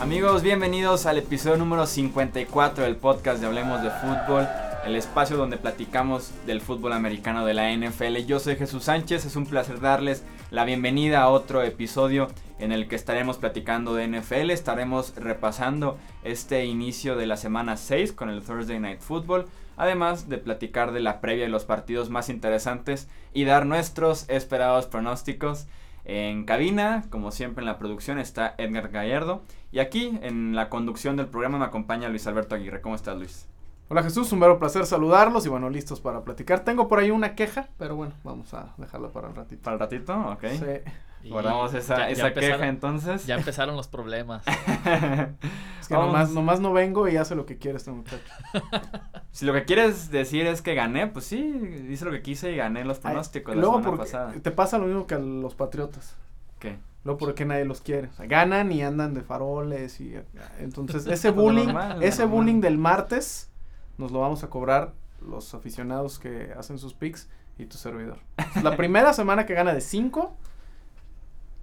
Amigos, bienvenidos al episodio número 54 del podcast de Hablemos de Fútbol, el espacio donde platicamos del fútbol americano de la NFL. Yo soy Jesús Sánchez, es un placer darles la bienvenida a otro episodio en el que estaremos platicando de NFL, estaremos repasando este inicio de la semana 6 con el Thursday Night Football, además de platicar de la previa de los partidos más interesantes y dar nuestros esperados pronósticos. En cabina, como siempre en la producción, está Edgar Gallardo. Y aquí, en la conducción del programa, me acompaña Luis Alberto Aguirre. ¿Cómo estás, Luis? Hola Jesús, un verdadero placer saludarlos y bueno, listos para platicar. Tengo por ahí una queja, pero bueno, vamos a dejarla para el ratito. ¿Para el ratito? Ok. Sí. Guardamos esa, esa queja entonces. Ya empezaron los problemas. es que nomás, nomás, no vengo y hace lo que quiere este muchacho. si lo que quieres decir es que gané, pues sí, dice lo que quise y gané los pronósticos Ay, la luego semana pasada. Te pasa lo mismo que a los patriotas. ¿Qué? Luego porque nadie los quiere. O sea, ganan y andan de faroles y entonces ese bullying, ese bullying del martes nos lo vamos a cobrar los aficionados que hacen sus picks y tu servidor. La primera semana que gana de 5.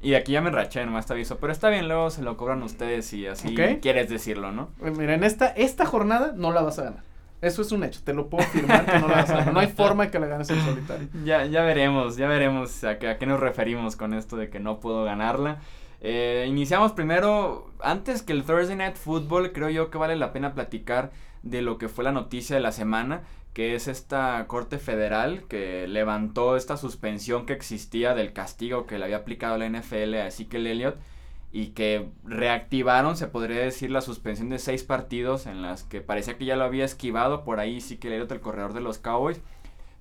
Y aquí ya me raché, nomás te aviso. Pero está bien, luego se lo cobran ustedes y así quieres decirlo, ¿no? Eh, mira, en esta, esta jornada no la vas a ganar. Eso es un hecho, te lo puedo afirmar que no la vas a ganar. No hay forma de que la ganes en solitario. Ya, ya veremos, ya veremos a, qué, a qué nos referimos con esto de que no puedo ganarla. Eh, iniciamos primero, antes que el Thursday Night Football, creo yo que vale la pena platicar de lo que fue la noticia de la semana, que es esta Corte Federal que levantó esta suspensión que existía del castigo que le había aplicado la NFL a Ezekiel Elliott y que reactivaron, se podría decir, la suspensión de seis partidos en las que parecía que ya lo había esquivado por ahí Ezekiel Elliott, el corredor de los Cowboys,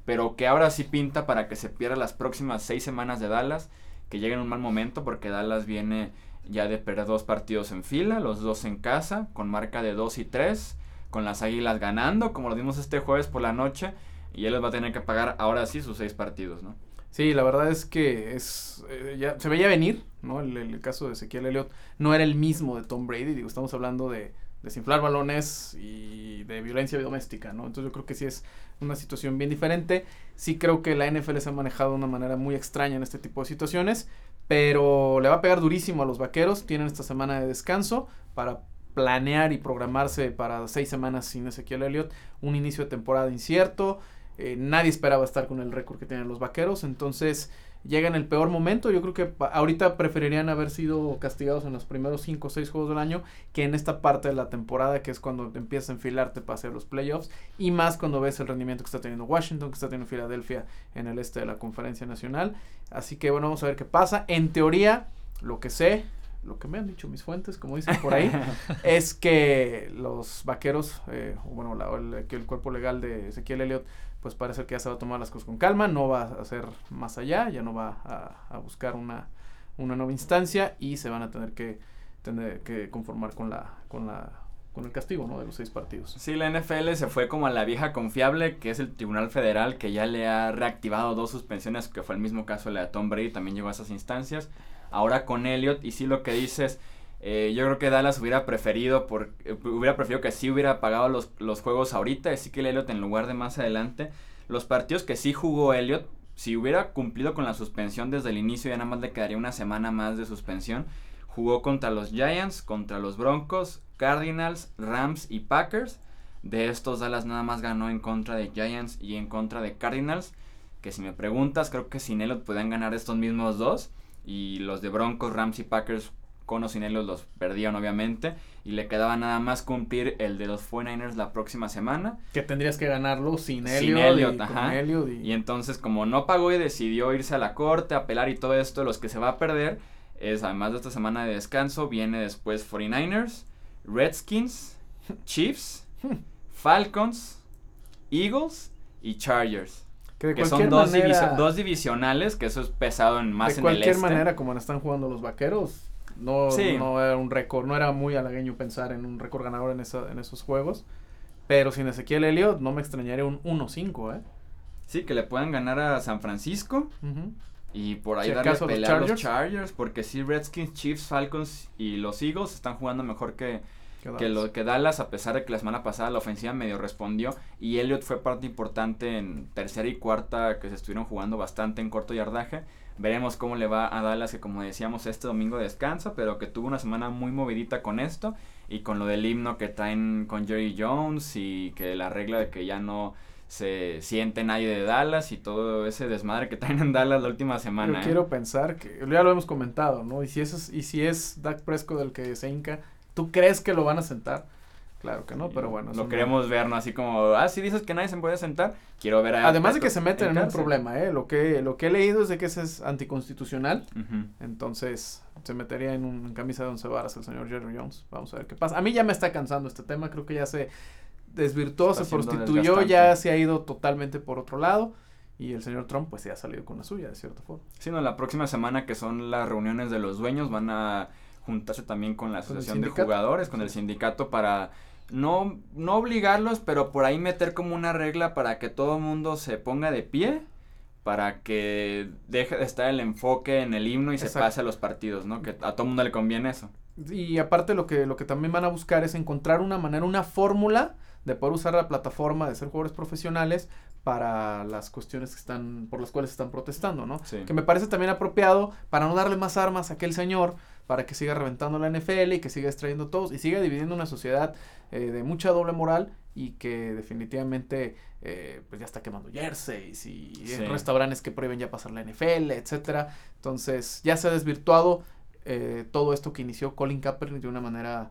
pero que ahora sí pinta para que se pierda las próximas seis semanas de Dallas, que llegue en un mal momento porque Dallas viene ya de perder dos partidos en fila, los dos en casa, con marca de 2 y 3 con las Águilas ganando, como lo vimos este jueves por la noche, y él les va a tener que pagar ahora sí sus seis partidos, ¿no? Sí, la verdad es que es eh, ya se veía venir, ¿no? El, caso de Ezequiel Elliott no era el mismo de Tom Brady, digo, estamos hablando de desinflar balones y de violencia doméstica, ¿no? Entonces yo creo que sí es una situación bien diferente. Sí creo que la NFL se ha manejado de una manera muy extraña en este tipo de situaciones, pero le va a pegar durísimo a los vaqueros. Tienen esta semana de descanso para planear y programarse para seis semanas sin Ezequiel Elliott, un inicio de temporada incierto, eh, nadie esperaba estar con el récord que tienen los vaqueros, entonces llega en el peor momento, yo creo que ahorita preferirían haber sido castigados en los primeros cinco o seis juegos del año que en esta parte de la temporada que es cuando te empiezas a enfilarte para hacer los playoffs y más cuando ves el rendimiento que está teniendo Washington, que está teniendo Filadelfia en el este de la conferencia nacional, así que bueno, vamos a ver qué pasa, en teoría, lo que sé, lo que me han dicho mis fuentes, como dicen por ahí, es que los vaqueros, eh, bueno, el, que el cuerpo legal de Ezequiel Elliott, pues parece que ya se va a tomar las cosas con calma, no va a hacer más allá, ya no va a, buscar una, una, nueva instancia y se van a tener que, tener que conformar con la, con la con el castigo, ¿no? De los seis partidos. Sí, la NFL se fue como a la vieja confiable, que es el Tribunal Federal, que ya le ha reactivado dos suspensiones, que fue el mismo caso de la de Tom Brady, también llegó a esas instancias ahora con Elliot. Y sí lo que dices, eh, yo creo que Dallas hubiera preferido, por, eh, hubiera preferido que sí hubiera pagado los, los juegos ahorita, así que el Elliot en lugar de más adelante. Los partidos que sí jugó Elliot, si hubiera cumplido con la suspensión desde el inicio, ya nada más le quedaría una semana más de suspensión. Jugó contra los Giants, contra los Broncos, Cardinals, Rams y Packers. De estos Dallas nada más ganó en contra de Giants y en contra de Cardinals. Que si me preguntas, creo que sin Elliot pueden ganar estos mismos dos. Y los de Broncos, Rams y Packers con o sin ellos los perdían obviamente. Y le quedaba nada más cumplir el de los 49ers la próxima semana. Que tendrías que ganarlo sin Elliot. y, entonces como no pagó y decidió irse a la corte, apelar y todo esto, los que se va a perder es además de esta semana de descanso, viene después 49ers, Redskins, Chiefs, Falcons, Eagles y Chargers. Que, son dos, dos, divisionales, que eso es pesado en más en el este. De cualquier manera, como están jugando los vaqueros, no, no era un récord, no era muy halagueño pensar en un récord ganador en, esa, en esos juegos. Pero sin Ezequiel Elliott, no me extrañaría un 1-5, ¿eh? Sí, que le puedan ganar a San Francisco. Y por ahí darle pelea a los Chargers. Porque sí, Redskins, Chiefs, Falcons y los Eagles están jugando mejor que, que lo que Dallas, a pesar de que la semana pasada la ofensiva medio respondió y Elliot fue parte importante en tercera y cuarta que se estuvieron jugando bastante en corto yardaje. Veremos cómo le va a Dallas, que como decíamos, este domingo descansa, pero que tuvo una semana muy movidita con esto y con lo del himno que traen con Jerry Jones y que la regla de que ya no se siente nadie de Dallas y todo ese desmadre que traen en Dallas la última semana. Yo ¿eh? quiero pensar que ya lo hemos comentado, ¿no? Y si es y si es Dak Prescott el que se hinca, ¿tú crees que lo van a sentar? Claro que no, pero bueno. Lo queremos ver, ¿no? Así como, ah, si dices que nadie se puede sentar, quiero ver a... Además de que se meten en, un problema, ¿eh? Lo que, lo que he leído es de que ese es anticonstitucional, entonces se metería en un camisa de once varas el señor Jerry Jones. Vamos a ver qué pasa. A mí ya me está cansando este tema, creo que ya se desvirtuó, se prostituyó, ya se ha ido totalmente por otro lado. Y el señor Trump pues se ha salido con la suya, de cierta forma. Sí, no, la próxima semana que son las reuniones de los dueños van a juntarse también con la asociación de jugadores, con el sindicato para no, no obligarlos, pero por ahí meter como una regla para que todo el mundo se ponga de pie, para que deje de estar el enfoque en el himno y se pase a los partidos, ¿no? Que a todo el mundo le conviene eso. Y aparte lo que, lo que también van a buscar es encontrar una manera, una fórmula de poder usar la plataforma de ser jugadores profesionales para las cuestiones que están, por las cuales están protestando, ¿no? Que me parece también apropiado para no darle más armas a aquel señor, para que siga reventando la NFL y que siga extrayendo todos y siga dividiendo una sociedad eh, de mucha doble moral y que definitivamente eh, pues ya está quemando jerseys y restaurantes que prohíben ya pasar la NFL, etcétera. Entonces ya se ha desvirtuado eh, todo esto que inició Colin Kaepernick de una manera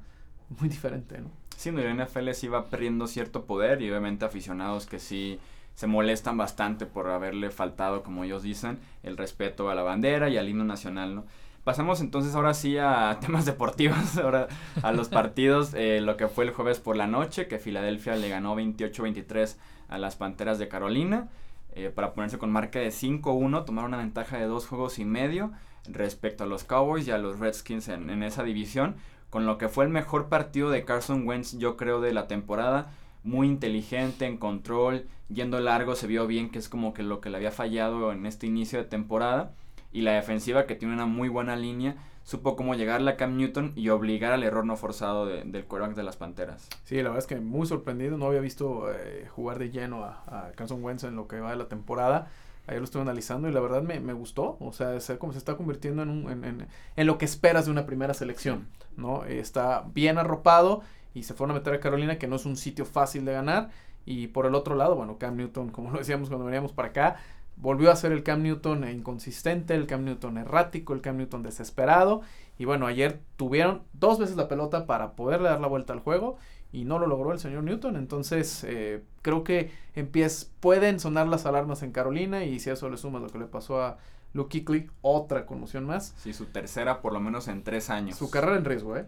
muy diferente, ¿no? Sí, la NFL sí va perdiendo cierto poder y obviamente aficionados que sí se molestan bastante por haberle faltado, como ellos dicen, el respeto a la bandera y al himno nacional, ¿no? Pasamos entonces ahora sí a temas deportivos, ahora a los partidos, eh, lo que fue el jueves por la noche, que Filadelfia le ganó 28-23 a las Panteras de Carolina, eh, para ponerse con marca de 5-1, tomar una ventaja de dos juegos y medio respecto a los Cowboys y a los Redskins en, en esa división, con lo que fue el mejor partido de Carson Wentz, yo creo, de la temporada. Muy inteligente, en control, yendo largo, se vio bien que es como que lo que le había fallado en este inicio de temporada. Y la defensiva, que tiene una muy buena línea, supo cómo llegarle a Cam Newton y obligar al error no forzado del quarterback de las Panteras. Sí, la verdad es que muy sorprendido. No había visto eh, jugar de lleno a, a Carson Wentz en lo que va de la temporada. Ayer lo estuve analizando y la verdad me, me gustó. O sea, es como se está convirtiendo en, un, en, en, en, lo que esperas de una primera selección. ¿no? Está bien arropado y se fueron a meter a Carolina, que no es un sitio fácil de ganar. Y por el otro lado, bueno, Cam Newton, como lo decíamos cuando veníamos para acá, volvió a ser el Cam Newton inconsistente, el Cam Newton errático, el Cam Newton desesperado. Y bueno, ayer tuvieron dos veces la pelota para poderle dar la vuelta al juego y no lo logró el señor Newton. Entonces, eh, creo que empieza, pueden sonar las alarmas en Carolina y si a eso le sumas lo que le pasó a Luke Kuechly, otra conmoción más. Sí, su tercera por lo menos en tres años. Su carrera en riesgo, ¿eh?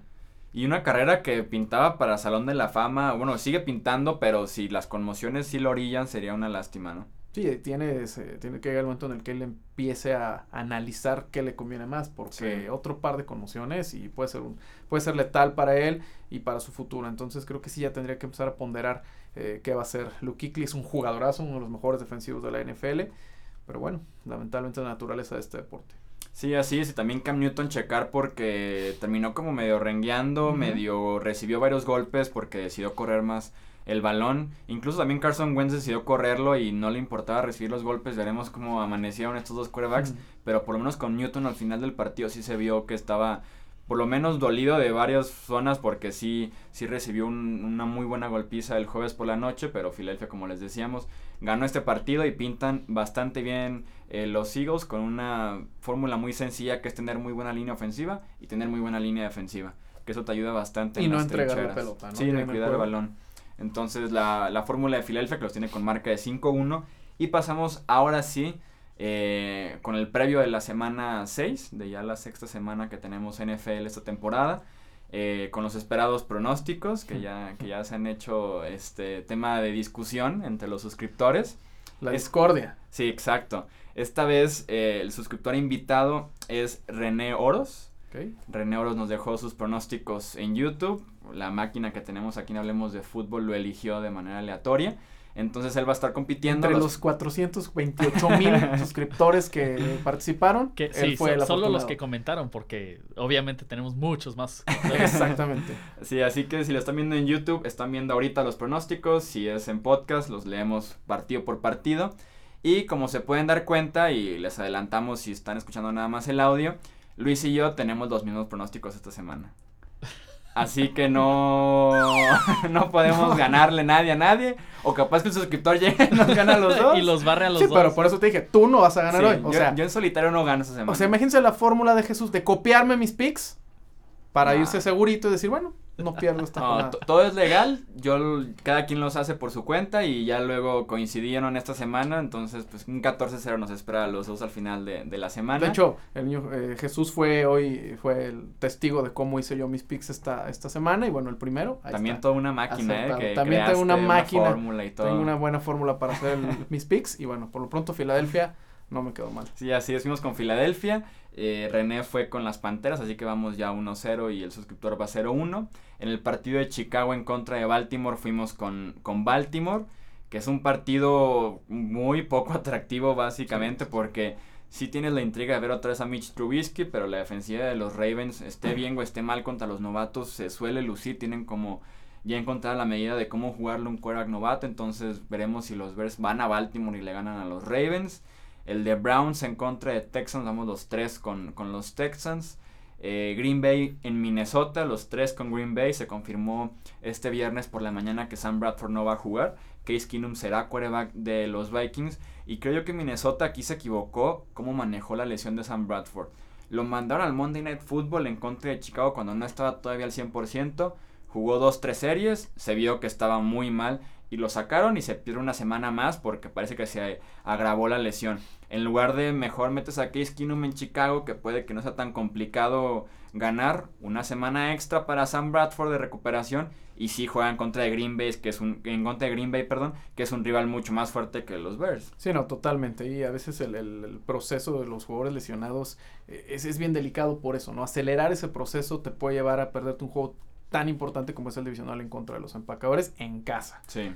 Y una carrera que pintaba para Salón de la Fama, bueno, sigue pintando, pero si las conmociones sí lo orillan, sería una lástima, ¿no? Sí, tiene, tiene que llegar el momento en el que él empiece a analizar qué le conviene más, porque otro par de conmociones y puede ser un, puede ser letal para él y para su futuro. Entonces creo que sí ya tendría que empezar a ponderar eh, qué va a ser. Luke Kuechly es un jugadorazo, uno de los mejores defensivos de la NFL, pero bueno, lamentablemente la naturaleza de este deporte. Sí, así es, y también Cam Newton checar porque terminó como medio rengueando, medio recibió varios golpes porque decidió correr más el balón. Incluso también Carson Wentz decidió correrlo y no le importaba recibir los golpes. Veremos cómo amanecieron estos dos quarterbacks. Pero por lo menos con Newton al final del partido sí se vio que estaba por lo menos dolido de varias zonas porque sí, sí recibió una muy buena golpiza el jueves por la noche, pero Filadelfia, como les decíamos, ganó este partido y pintan bastante bien eh, los Eagles con una fórmula muy sencilla que es tener muy buena línea ofensiva y tener muy buena línea defensiva, que eso te ayuda bastante. Y no entregar la pelota, ¿no? Sí, en cuidar el balón. Entonces la, la fórmula de Filadelfia que los tiene con marca de 5-1. Y pasamos ahora sí eh, con el previo de la semana 6, de ya la sexta semana que tenemos NFL esta temporada. Eh, con los esperados pronósticos que ya, que ya se han hecho este tema de discusión entre los suscriptores. La discordia. Sí, exacto. Esta vez eh, el suscriptor invitado es René Oros. René Oros nos dejó sus pronósticos en YouTube. La máquina que tenemos aquí en Hablemos de Fútbol lo eligió de manera aleatoria. Entonces él va a estar compitiendo. Entre los, 428 mil suscriptores que participaron, que, sí, fue solo los que comentaron, porque obviamente tenemos muchos más. Exactamente. Sí, así que si lo están viendo en YouTube, están viendo ahorita los pronósticos. Si es en podcast, los leemos partido por partido. Y como se pueden dar cuenta, y les adelantamos si están escuchando nada más el audio, Luis y yo tenemos los mismos pronósticos esta semana. Así que no, no podemos ganarle nadie a nadie. O capaz que el suscriptor llegue y nos gana a los dos. y los barre a los dos. Sí, pero por eso te dije, tú no vas a ganar hoy. O yo, sea, yo en solitario no gano esa semana. O sea, imagínense la fórmula de Jesús de copiarme mis picks para irse segurito y decir, bueno, no pierdo esta no, Todo es legal, yo cada quien los hace por su cuenta y ya luego coincidieron esta semana, entonces pues un 14-0 nos espera a los dos al final de, de la semana. De hecho, el niño eh, Jesús fue hoy, fue el testigo de cómo hice yo mis picks esta, esta semana y bueno, el primero. También toda una máquina, eh, que También tengo una máquina, y todo. tengo una buena fórmula para hacer mis picks y bueno, por lo pronto Filadelfia no me quedó mal. Sí, así es, fuimos con Filadelfia. Eh, René fue con las Panteras, así que vamos ya 1-0 y el suscriptor va 0-1. En el partido de Chicago en contra de Baltimore fuimos con, con Baltimore, que es un partido muy poco atractivo básicamente porque sí tienes la intriga de ver otra vez a Mitch Trubisky, pero la defensiva de los Ravens, esté bien o esté mal contra los novatos, se suele lucir, tienen como ya encontrar la medida de cómo jugarle un quarterback novato, entonces veremos si los Bears van a Baltimore y le ganan a los Ravens. El de Browns en contra de Texans, vamos los tres con, con los Texans. Eh, Green Bay en Minnesota, los tres con Green Bay. Se confirmó este viernes por la mañana que Sam Bradford no va a jugar. Case Keenum será quarterback de los Vikings. Y creo yo que Minnesota aquí se equivocó cómo manejó la lesión de Sam Bradford. Lo mandaron al Monday Night Football en contra de Chicago cuando no estaba todavía al 100%. Jugó dos, tres series, se vio que estaba muy mal y lo sacaron y se pierde una semana más porque parece que se agravó la lesión. En lugar de mejor metes a Case Keenum en Chicago, que puede que no sea tan complicado ganar, una semana extra para Sam Bradford de recuperación y sí juega en contra de Green Bay, que es un en contra de Green Bay, perdón, que es un rival mucho más fuerte que los Bears. Sí, no, totalmente. Y a veces el, el, proceso de los jugadores lesionados eh, es, es bien delicado por eso, ¿no? Acelerar ese proceso te puede llevar a perderte un juego tan importante como es el divisional en contra de los empacadores en casa. Sí.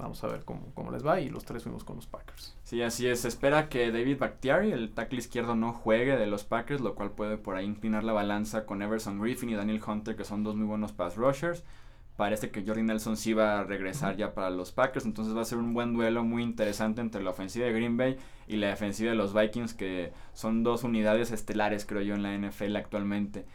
Vamos a ver cómo, cómo les va y los tres fuimos con los Packers. Sí, así es. Se espera que David Bakhtiari, el tackle izquierdo, no juegue de los Packers, lo cual puede por ahí inclinar la balanza con Everson Griffin y Daniel Hunter, que son dos muy buenos pass rushers. Parece que Jordi Nelson sí va a regresar ya para los Packers, entonces va a ser un buen duelo muy interesante entre la ofensiva de Green Bay y la defensiva de los Vikings, que son dos unidades estelares, creo yo, en la NFL actualmente.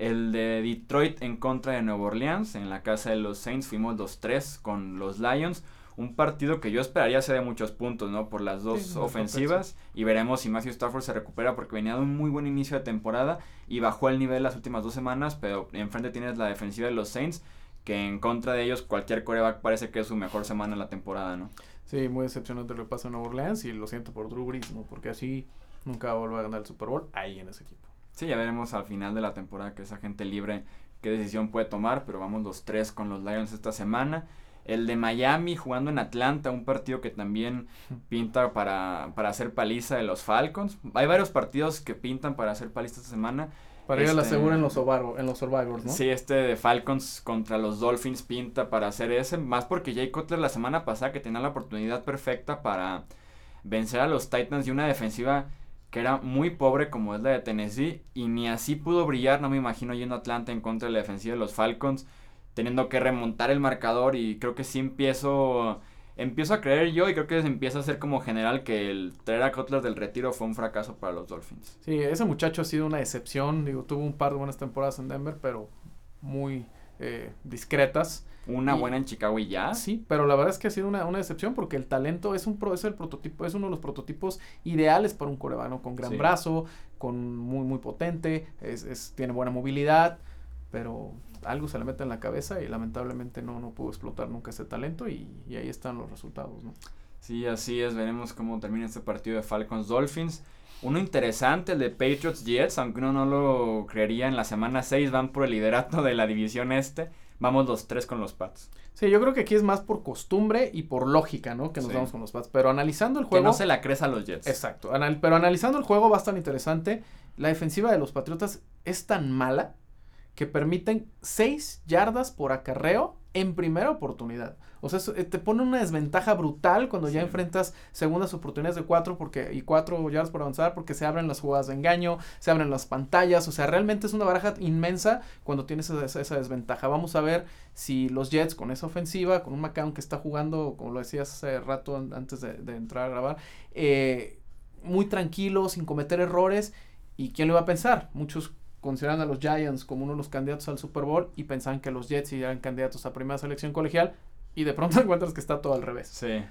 El de Detroit en contra de Nueva Orleans, en la casa de los Saints, fuimos los tres con los Lions un partido que yo esperaría sea de muchos puntos, ¿no? Por las dos ofensivas. Y veremos si Matthew Stafford se recupera porque venía de un muy buen inicio de temporada y bajó el nivel las últimas dos semanas, pero enfrente tienes la defensiva de los Saints, que en contra de ellos cualquier coreback parece que es su mejor semana en la temporada, ¿no? Sí, muy decepcionante lo que pasa en Nueva Orleans y lo siento por Drew Brees, ¿no? Porque así nunca va a volver a ganar el Super Bowl ahí en ese equipo. Sí, ya veremos al final de la temporada que esa gente libre qué decisión puede tomar, pero vamos los tres con los Lions esta semana. El de Miami jugando en Atlanta, un partido que también pinta para, para hacer paliza de los Falcons. Hay varios partidos que pintan para hacer paliza esta semana. Para ir a la este, segura en los, en los Survivors, ¿no? Sí, este de Falcons contra los Dolphins pinta para hacer ese. Más porque Jay Cutler la semana pasada que tenía la oportunidad perfecta para vencer a los Titans y una defensiva que era muy pobre como es la de Tennessee y ni así pudo brillar, no me imagino yendo a Atlanta en contra de la defensiva de los Falcons teniendo que remontar el marcador y creo que sí empiezo empiezo a creer yo y creo que empieza a ser como general que el traer a Cutler del retiro fue un fracaso para los Dolphins. Sí, ese muchacho ha sido una excepción, digo, tuvo un par de buenas temporadas en Denver, pero muy eh, discretas. Una buena en Chicago y ya. Sí, pero la verdad es que ha sido una, una excepción porque el talento es un es el prototipo, es uno de los prototipos ideales para un corebano, con gran brazo, con muy muy potente, es, es, tiene buena movilidad, pero algo se le mete en la cabeza y lamentablemente no, no pudo explotar nunca ese talento y, ahí están los resultados, ¿no? Sí, así es, veremos cómo termina este partido de Falcons Dolphins. Uno interesante, el de Patriots Jets, aunque uno no lo creería, en la semana 6 van por el liderato de la división este. Vamos los tres con los Pats. Sí, yo creo que aquí es más por costumbre y por lógica, ¿no? Que nos vamos con los Pats. Pero analizando el juego. Que no se la crees a los Jets. Exacto. pero analizando el juego va a estar interesante. La defensiva de los Patriotas es tan mala que permiten 6 yardas por acarreo en primera oportunidad. O sea, eh, te pone una desventaja brutal cuando ya enfrentas segundas oportunidades de cuatro porque, y cuatro yardas por avanzar porque se abren las jugadas de engaño, se abren las pantallas. O sea, realmente es una baraja inmensa cuando tienes esa, esa desventaja. Vamos a ver si los Jets con esa ofensiva, con un McCown que está jugando, como lo decías hace rato antes de, de entrar a grabar, eh, muy tranquilo, sin cometer errores. ¿Y quién lo iba a pensar? Muchos consideran a los Giants como uno de los candidatos al Super Bowl y pensaban que los Jets eran candidatos a primera selección colegial y de pronto encuentras que está todo al revés. Sí,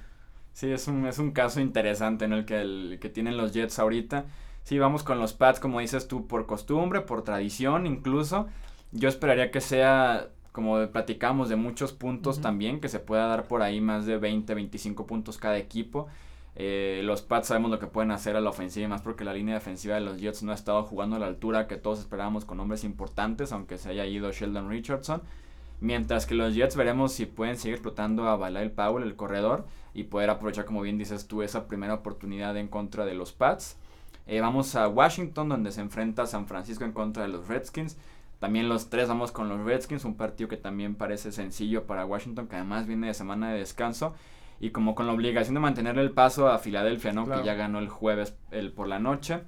sí, es un, es un caso interesante en el que, el que tienen los Jets ahorita. Sí, vamos con los Pats, como dices tú, por costumbre, por tradición incluso. Yo esperaría que sea, como platicamos, de muchos puntos también, que se pueda dar por ahí más de 20, 25 puntos cada equipo. Eh, los Pats sabemos lo que pueden hacer a la ofensiva, más porque la línea defensiva de los Jets no ha estado jugando a la altura que todos esperábamos con hombres importantes, aunque se haya ido Sheldon Richardson. Mientras que los Jets veremos si pueden seguir explotando a Balay Powell, el corredor, y poder aprovechar, como bien dices tú, esa primera oportunidad en contra de los Pats. Eh, vamos a Washington, donde se enfrenta San Francisco en contra de los Redskins. También los tres vamos con los Redskins, un partido que también parece sencillo para Washington, que además viene de semana de descanso y como con la obligación de mantener el paso a Filadelfia, ¿no? Que ya ganó el jueves el, por la noche.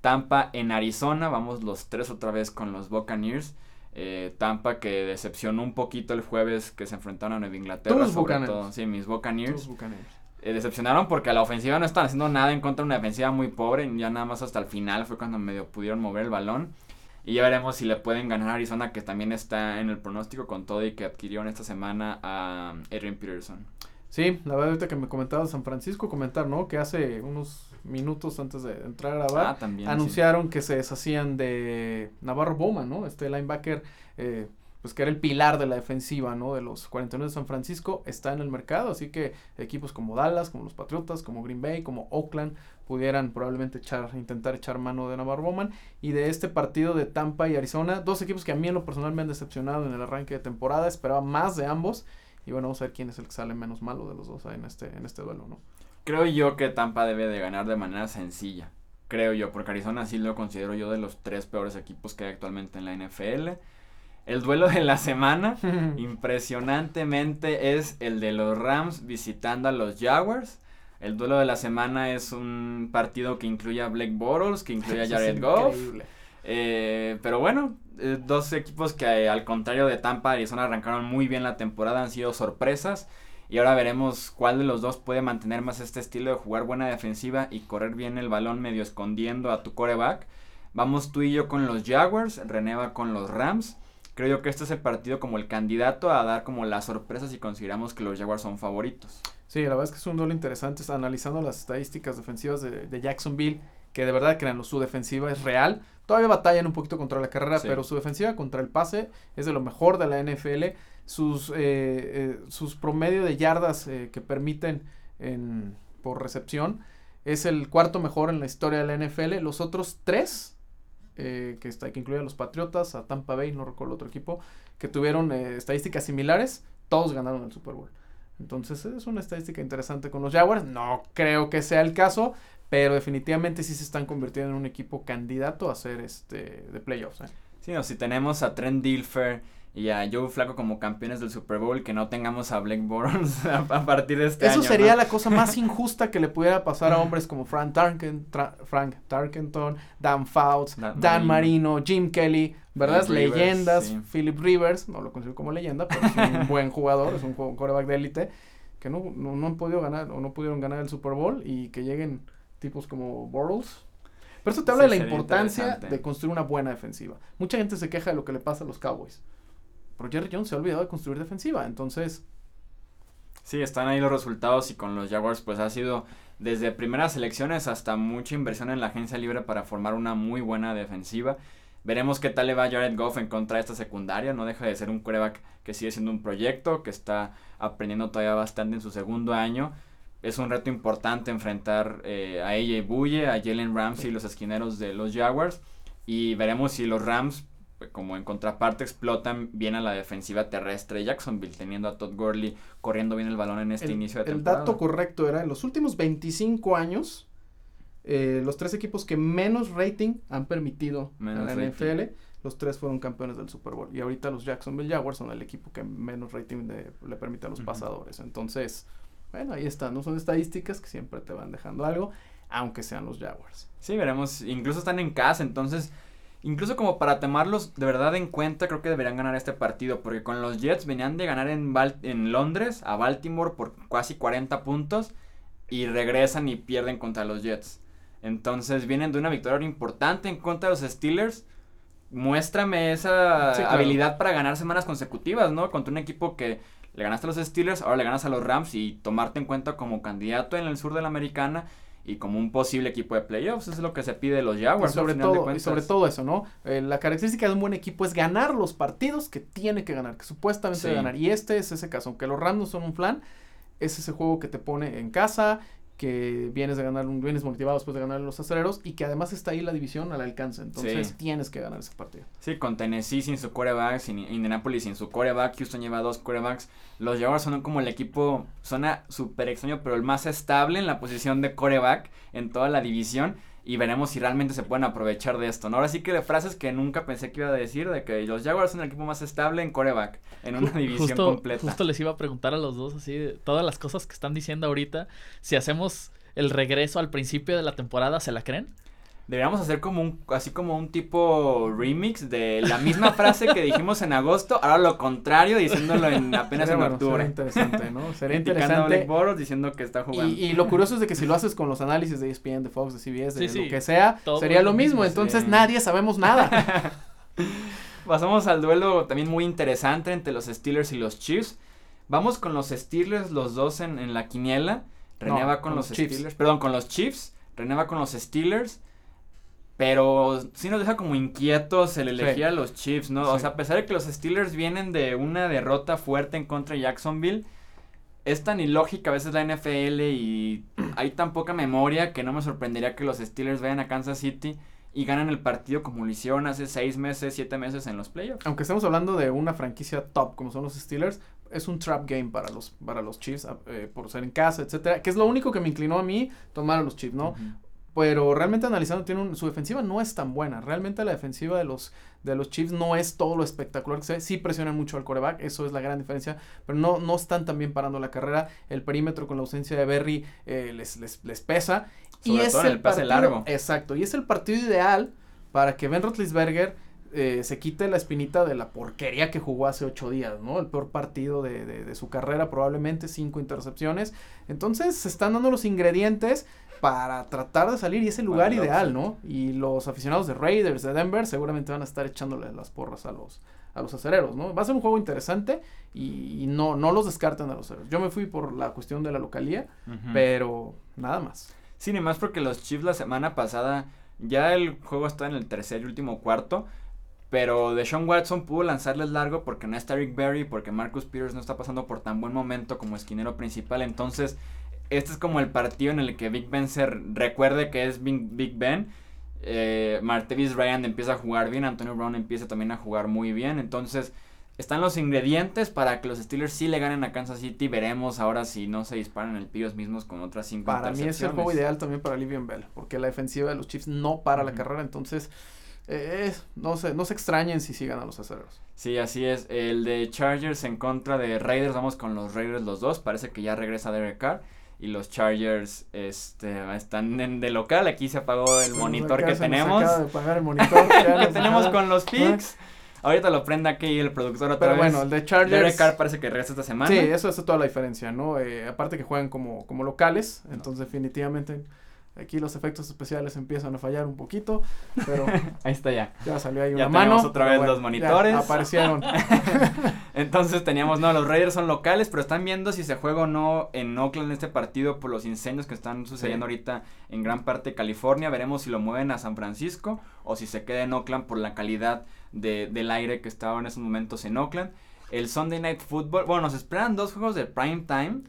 Tampa en Arizona, vamos los tres otra vez con los Buccaneers. Eh, Tampa que decepcionó un poquito el jueves que se enfrentaron a Nueva Inglaterra, sobre todo. Sí, mis Buccaneers. Eh, decepcionaron porque a la ofensiva no están haciendo nada en contra de una defensiva muy pobre. Ya nada más hasta el final fue cuando medio pudieron mover el balón. Y ya veremos si le pueden ganar a Arizona, que también está en el pronóstico con todo y que adquirieron esta semana a Erin Peterson. Sí, la verdad ahorita que me comentaba San Francisco, comentar, ¿no? Que hace unos minutos antes de entrar a grabar, ah, también, anunciaron que se deshacían de Navarro Bowman, ¿no? Este linebacker, eh, pues que era el pilar de la defensiva, ¿no? De los 49 de San Francisco, está en el mercado, así que equipos como Dallas, como los Patriotas, como Green Bay, como Oakland, pudieran probablemente echar, intentar echar mano de Navarro Bowman. Y de este partido de Tampa y Arizona, dos equipos que a mí en lo personal me han decepcionado en el arranque de temporada, esperaba más de ambos. Y bueno, vamos a ver quién es el que sale menos malo de los dos en este, en este duelo, ¿no? Creo yo que Tampa debe de ganar de manera sencilla. Creo yo, porque Arizona sí lo considero yo de los tres peores equipos que hay actualmente en la NFL. El duelo de la semana, impresionantemente, es el de los Rams visitando a los Jaguars. El duelo de la semana es un partido que incluye a Blake Bortles, que incluye a Jared Goff. Eh, pero bueno, eh, dos equipos que al contrario de Tampa, Arizona arrancaron muy bien la temporada, han sido sorpresas. Y ahora veremos cuál de los dos puede mantener más este estilo de jugar buena defensiva y correr bien el balón medio escondiendo a tu coreback. Vamos tú y yo con los Jaguars, René va con los Rams. Creo yo que este es el partido como el candidato a dar como las sorpresas si consideramos que los Jaguars son favoritos. Sí, la verdad es que es un duelo interesante. Analizando las estadísticas defensivas de, de Jacksonville, que de verdad crean su defensiva es real. Todavía batallan un poquito contra la carrera, pero su defensiva contra el pase es de lo mejor de la NFL. Sus, eh, eh, sus promedio de yardas eh, que permiten en, por recepción es el cuarto mejor en la historia de la NFL. Los otros tres, que, está, que incluye a los Patriotas, a Tampa Bay, no recuerdo el otro equipo, que tuvieron estadísticas similares, todos ganaron el Super Bowl. Entonces es una estadística interesante con los Jaguars. No creo que sea el caso, pero definitivamente sí se están convirtiendo en un equipo candidato a ser este de playoffs. ¿eh? Sí, o si tenemos a Trent Dilfer y a Joe Flaco como campeones del Super Bowl, que no tengamos a Blake Bortles a, partir de este Eso año. Eso sería la cosa más injusta que le pudiera pasar a hombres como Frank, Tarken, Frank Tarkenton, Dan Fouts, Dan, Marino. Jim Kelly, ¿verdad? Leyendas, Philip Rivers, no lo considero como leyenda, pero es un buen jugador, es un coreback de élite, que no, no, no han podido ganar o no pudieron ganar el Super Bowl y que lleguen tipos como Bortles. Pero eso te habla de la importancia de construir una buena defensiva. Mucha gente se queja de lo que le pasa a los Cowboys. Pero Jerry Jones se ha olvidado de construir defensiva, entonces... Sí, están ahí los resultados y con los Jaguars pues ha sido desde primeras elecciones hasta mucha inversión en la agencia libre para formar una muy buena defensiva. Veremos qué tal le va Jared Goff en contra de esta secundaria. No deja de ser un quarterback que sigue siendo un proyecto, que está aprendiendo todavía bastante en su segundo año es un reto importante enfrentar eh, a y Bulle, a Jalen Ramsey, los esquineros de los Jaguars. Y veremos si los Rams, como en contraparte, explotan bien a la defensiva terrestre de Jacksonville, teniendo a Todd Gurley corriendo bien el balón en este inicio de temporada. El dato correcto era, en los últimos 25 años, eh, los tres equipos que menos rating han permitido en la NFL, los tres fueron campeones del Super Bowl. Y ahorita los Jacksonville Jaguars son el equipo que menos rating le permite a los pasadores. Entonces, bueno, ahí está, ¿no? Son estadísticas que siempre te van dejando algo, aunque sean los Jaguars. Sí, veremos. Incluso están en casa, entonces incluso como para tomarlos de verdad en cuenta, creo que deberían ganar este partido, porque con los Jets venían de ganar en, en Londres a Baltimore por casi 40 puntos y regresan y pierden contra los Jets. Entonces vienen de una victoria importante en contra de los Steelers. Muéstrame esa habilidad para ganar semanas consecutivas, ¿no? Contra un equipo que le ganaste a los Steelers, ahora le ganas a los Rams y tomarte en cuenta como candidato en el sur de la americana y como un posible equipo de playoffs. Eso es lo que se pide de los Jaguars. sobre, todo, y sobre todo eso, ¿no? Eh, la característica de un buen equipo es ganar los partidos que tiene que ganar, que supuestamente debe ganar. Y este es ese caso. Aunque los Rams no son un plan, es ese juego que te pone en casa, que vienes de ganar, un, vienes motivado después de ganar los aceleros y que además está ahí la división al alcance. Entonces tienes que ganar ese partido. Sí, con Tennessee sin su coreback, sin Indianapolis sin su coreback, Houston lleva dos corebacks. Los Jaguars son como el equipo, suena súper extraño, pero el más estable en la posición de coreback en toda la división y veremos si realmente se pueden aprovechar de esto, ¿no? Ahora sí que de frases que nunca pensé que iba a decir, de que los Jaguars son el equipo más estable en coreback, en una división completa. Justo les iba a preguntar a los dos, así, todas las cosas que están diciendo ahorita, si hacemos el regreso al principio de la temporada, ¿se la creen? Deberíamos hacer como un, así como un tipo remix de la misma frase que dijimos en agosto, ahora lo contrario, diciéndolo en apenas en octubre. Sería interesante, ¿no? Sería interesante. Boros diciendo que está jugando. Y, lo curioso es de que si lo haces con los análisis de ESPN, de Fox, de CBS, de lo que sea, sería lo mismo. Entonces nadie sabemos nada. Pasamos al duelo también muy interesante entre los Steelers y los Chiefs. Vamos con los Steelers, los dos en, en la quiniela. René va con, los, Steelers. Perdón, con los Chiefs. René va con los Steelers. Pero sí nos deja como inquietos el elegir a los Chiefs, ¿no? O sea, a pesar de que los Steelers vienen de una derrota fuerte en contra de Jacksonville, es tan ilógica a veces la NFL y hay tan poca memoria que no me sorprendería que los Steelers vayan a Kansas City y ganen el partido como lo hicieron hace seis meses, siete meses en los playoffs. Aunque estemos hablando de una franquicia top como son los Steelers, es un trap game para los, para los Chiefs eh, por ser en casa, etcétera, que es lo único que me inclinó a mí tomar a los Chiefs, ¿no? Pero realmente analizando tiene su defensiva no es tan buena. Realmente la defensiva de los de los Chiefs no es todo lo espectacular que se ve. Sí presionan mucho al coreback, eso es la gran diferencia, pero no, no están también parando la carrera. El perímetro con la ausencia de Berry eh, les, les, les, pesa. y es el, pase largo. Exacto, y es el partido ideal para que Ben Roethlisberger eh, se quite la espinita de la porquería que jugó hace ocho días, ¿no? El peor partido de, de, de su carrera, probablemente cinco intercepciones. Entonces se están dando los ingredientes para tratar de salir y es el lugar ideal, ¿no? Y los aficionados de Raiders, de Denver, seguramente van a estar echándole las porras a los a los acereros, ¿no? Va a ser un juego interesante y, no, no los descarten a los acereros. Yo me fui por la cuestión de la localía, pero nada más. Sí, ni más porque los Chiefs la semana pasada, ya el juego está en el tercer y último cuarto, pero Deshaun Watson pudo lanzarles largo porque no está Rick Berry, porque Marcus Peters no está pasando por tan buen momento como esquinero principal, entonces este es como el partido en el que Big Ben se recuerde que es Big, Ben. Eh, Martevis Ryan empieza a jugar bien, Antonio Brown empieza también a jugar muy bien. Entonces, están los ingredientes para que los Steelers sí le ganen a Kansas City. Veremos ahora si no se disparan el ellos mismos con otras cinco Para mí es el juego ideal también para Livian Bell, porque la defensiva de los Chiefs no para la carrera, entonces eh, no, se, no se extrañen si sigan a los aceros. Sí, así es. El de Chargers en contra de Raiders, vamos con los Raiders los dos. Parece que ya regresa Derek Carr y los Chargers este, están en, de local. Aquí se apagó el monitor que tenemos. Se acaba de apagar el monitor que tenemos con los picks. Ahorita lo prenda aquí el productor otra Pero bueno, el de Chargers. Derek Carr parece que regresa esta semana. Sí, eso es toda la diferencia, ¿no? Eh, aparte que juegan como, como locales, entonces definitivamente Aquí los efectos especiales empiezan a fallar un poquito, pero ahí está ya. Ya salió ahí una mano. otra vez los monitores. aparecieron. Entonces teníamos, no, los Raiders son locales, pero están viendo si se juega o no en Oakland este partido por los incendios que están sucediendo ahorita en gran parte de California. Veremos si lo mueven a San Francisco o si se queda en Oakland por la calidad de, del aire que estaba en esos momentos en Oakland. El Sunday Night Football, bueno, nos esperan dos juegos de prime time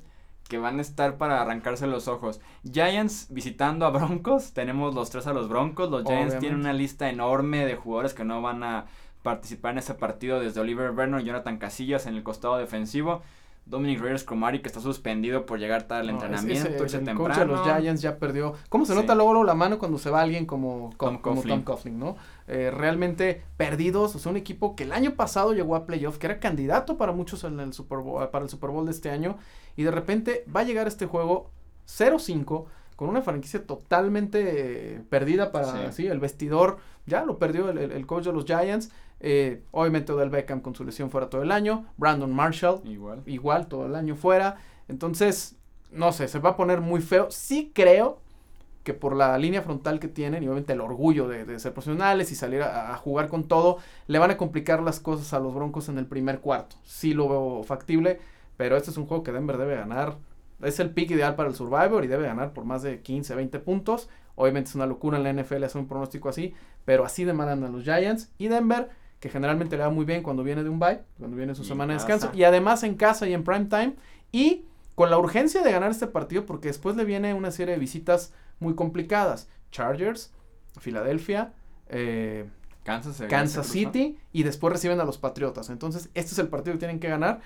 que van a estar para arrancarse los ojos. Giants visitando a Broncos, tenemos los tres a los Broncos, los Giants tienen una lista enorme de jugadores que no van a participar en ese partido desde Oliver Vernon y Jonathan Casillas en el costado defensivo. Dominic Reyes Cromari que está suspendido por llegar tarde al entrenamiento, ese, el coach de los Giants ya perdió. ¿Cómo se nota luego la mano cuando se va alguien como, como, Tom, como Coughlin, no? Eh, realmente perdidos, o sea, un equipo que el año pasado llegó a playoff, que era candidato para muchos en el Super Bowl, para el Super Bowl de este año, y de repente va a llegar este juego 0-5 con una franquicia totalmente eh, perdida para sí. el vestidor, ya lo perdió el, el coach de los Giants. Eh, obviamente Odell Beckham con su lesión fuera todo el año. Brandon Marshall igual. igual todo el año fuera. Entonces, no sé, se va a poner muy feo. Sí creo que por la línea frontal que tienen y obviamente el orgullo de, ser profesionales y salir a, jugar con todo, le van a complicar las cosas a los Broncos en el primer cuarto. Sí lo veo factible, pero este es un juego que Denver debe ganar. Es el pick ideal para el Survivor y debe ganar por más de 15, 20 puntos. Obviamente es una locura en la NFL hacer un pronóstico así, pero así demandan los Giants y Denver que generalmente le va muy bien cuando viene de un bye, cuando viene su semana de descanso, y además en casa y en prime time, y con la urgencia de ganar este partido, porque después le viene una serie de visitas muy complicadas. Chargers, Filadelfia, eh, Kansas, Kansas City, y después reciben a los Patriotas. Entonces, este es el partido que tienen que ganar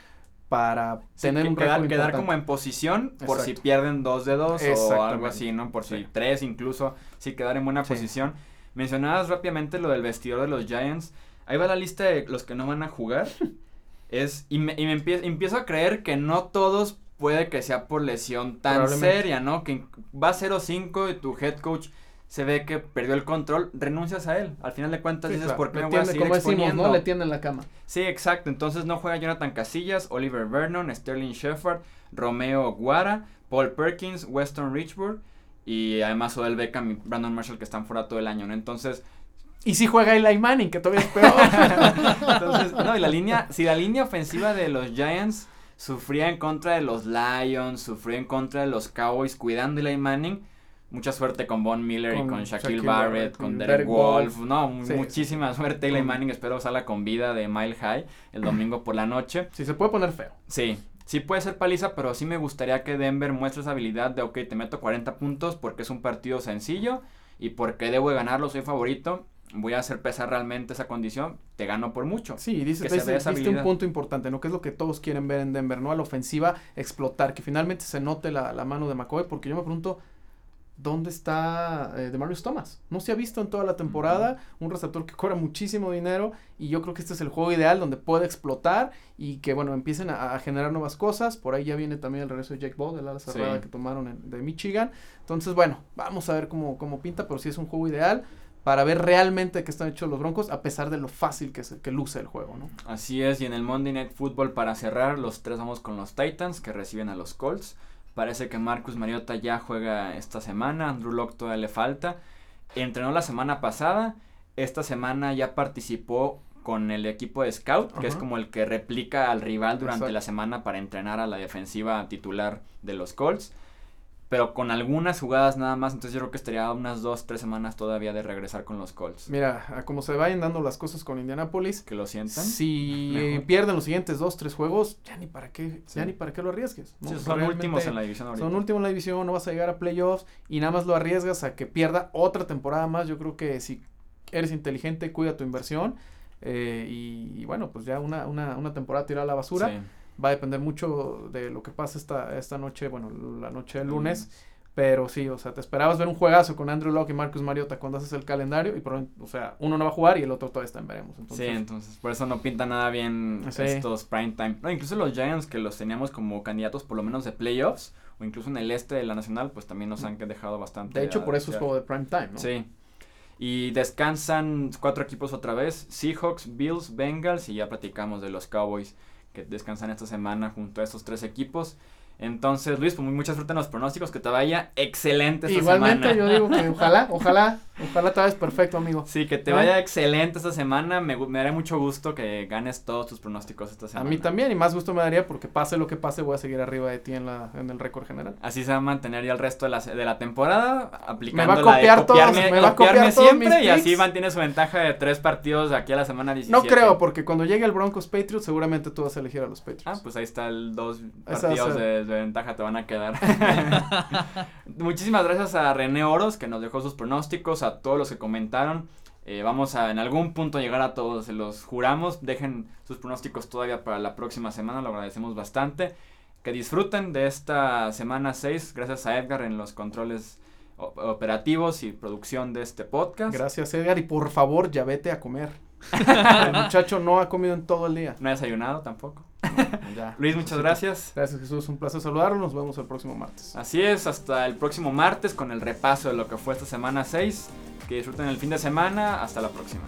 para tener un quedar, quedar como en posición por si pierden dos de dos o algo así, ¿no? Por si tres incluso, sí quedar en buena posición. Mencionabas rápidamente lo del vestidor de los Giants. Ahí va la lista de los que no van a jugar. es, y me, y me empiezo, a creer que no todos puede que sea por lesión tan seria, ¿no? Que va a 0-5 y tu head coach se ve que perdió el control, renuncias a él. Al final de cuentas dices, ¿por qué me voy a seguir exponiendo? ¿no? Le tienden la cama. Sí, exacto. Entonces no juega Jonathan Casillas, Oliver Vernon, Sterling Shepard, Romeo Guara, Paul Perkins, Weston Richburg y además Odell Beckham y Brandon Marshall que están fuera todo el año, ¿no? Entonces y si juega Eli Manning, que todavía es peor. Entonces, no, y la línea, si la línea ofensiva de los Giants sufría en contra de los Lions, sufría en contra de los Cowboys cuidando a Eli Manning, mucha suerte con Von Miller y con Shaquille, Barrett, con Derek, Wolf, no, muchísima suerte Eli Manning, espero salga con vida de Mile High el domingo por la noche. Sí, se puede poner feo. Sí, sí puede ser paliza, pero sí me gustaría que Denver muestre esa habilidad de, ok, te meto 40 puntos porque es un partido sencillo y porque debo ganarlo, soy favorito voy a hacer pesar realmente esa condición, te gano por mucho. Sí, dice, dice, un punto importante, ¿no? Que es lo que todos quieren ver en Denver, ¿no? A la ofensiva explotar, que finalmente se note la, la mano de McCoy, porque yo me pregunto, ¿dónde está eh, Demarius Thomas? No se ha visto en toda la temporada, un receptor que cobra muchísimo dinero y yo creo que este es el juego ideal donde puede explotar y que, bueno, empiecen a, generar nuevas cosas. Por ahí ya viene también el regreso de Jake Ball, de la cerrada que tomaron de Michigan. Entonces, bueno, vamos a ver cómo, cómo pinta, pero sí es un juego ideal para ver realmente qué están hechos los Broncos, a pesar de lo fácil que, que luce el juego, ¿no? Así es, y en el Monday Night Football, para cerrar, los tres vamos con los Titans, que reciben a los Colts. Parece que Marcus Mariota ya juega esta semana, Andrew Locke todavía le falta. Entrenó la semana pasada, esta semana ya participó con el equipo de Scout, que es como el que replica al rival durante la semana para entrenar a la defensiva titular de los Colts pero con algunas jugadas nada más, entonces yo creo que estaría unas dos, tres semanas todavía de regresar con los Colts. Mira, a como se vayan dando las cosas con Indianapolis. Que lo sientan. Si pierden los siguientes dos, tres juegos, ya ni para qué, ya ni para qué lo arriesgues. son últimos en la división ahorita. Son últimos en la división, no vas a llegar a playoffs y nada más lo arriesgas a que pierda otra temporada más. Yo creo que si eres inteligente, cuida tu inversión. Eh, y, bueno, pues ya una, una, una temporada tirada a la basura. Sí va a depender mucho de lo que pase esta, esta noche, bueno, la noche del lunes. Pero sí, o sea, te esperabas ver un juegazo con Andrew Locke y Marcus Mariota cuando haces el calendario y por o sea, uno no va a jugar y el otro todavía está en veremos. sí, entonces por eso no pinta nada bien estos prime time. No, incluso los Giants que los teníamos como candidatos por lo menos de playoffs o incluso en el este de la nacional, pues también nos han dejado bastante. De hecho, por eso es juego de prime time, ¿no? Sí. Y descansan cuatro equipos otra vez, Seahawks, Bills, Bengals y ya platicamos de los Cowboys que descansan esta semana junto a estos tres equipos. Entonces, Luis, pues mucha suerte en los pronósticos, que te vaya excelente esta Igualmente, yo digo que ojalá, ojalá, ojalá te vayas perfecto, amigo. Sí, que te ¿Eh? vaya excelente esta semana. Me, me daría mucho gusto que ganes todos tus pronósticos esta semana. A mí también, y más gusto me daría porque pase lo que pase, voy a seguir arriba de ti en, la, en el récord general. Así se va a mantener ya el resto de la, de la temporada, aplicando me va a copiar copiarme, me va a copiar siempre, y así mantiene su ventaja de tres partidos aquí a la semana 17. No creo, porque cuando llegue el Broncos Patriots, seguramente tú vas a elegir a los Patriots. Ah, pues ahí está el dos partidos de ventaja te van a quedar. Muchísimas gracias a René Oros que nos dejó sus pronósticos, a todos los que comentaron. Eh, vamos a en algún punto llegar a todos, se los juramos. Dejen sus pronósticos todavía para la próxima semana, lo agradecemos bastante. Que disfruten de esta semana 6, gracias a Edgar en los controles operativos y producción de este podcast. Gracias Edgar y por favor ya vete a comer. el muchacho no ha comido en todo el día. No ha desayunado tampoco. Luis, muchas gracias. Gracias Jesús, un placer saludarlo. Nos vemos el próximo martes. Así es, hasta el próximo martes con el repaso de lo que fue esta semana 6. Que disfruten el fin de semana. Hasta la próxima.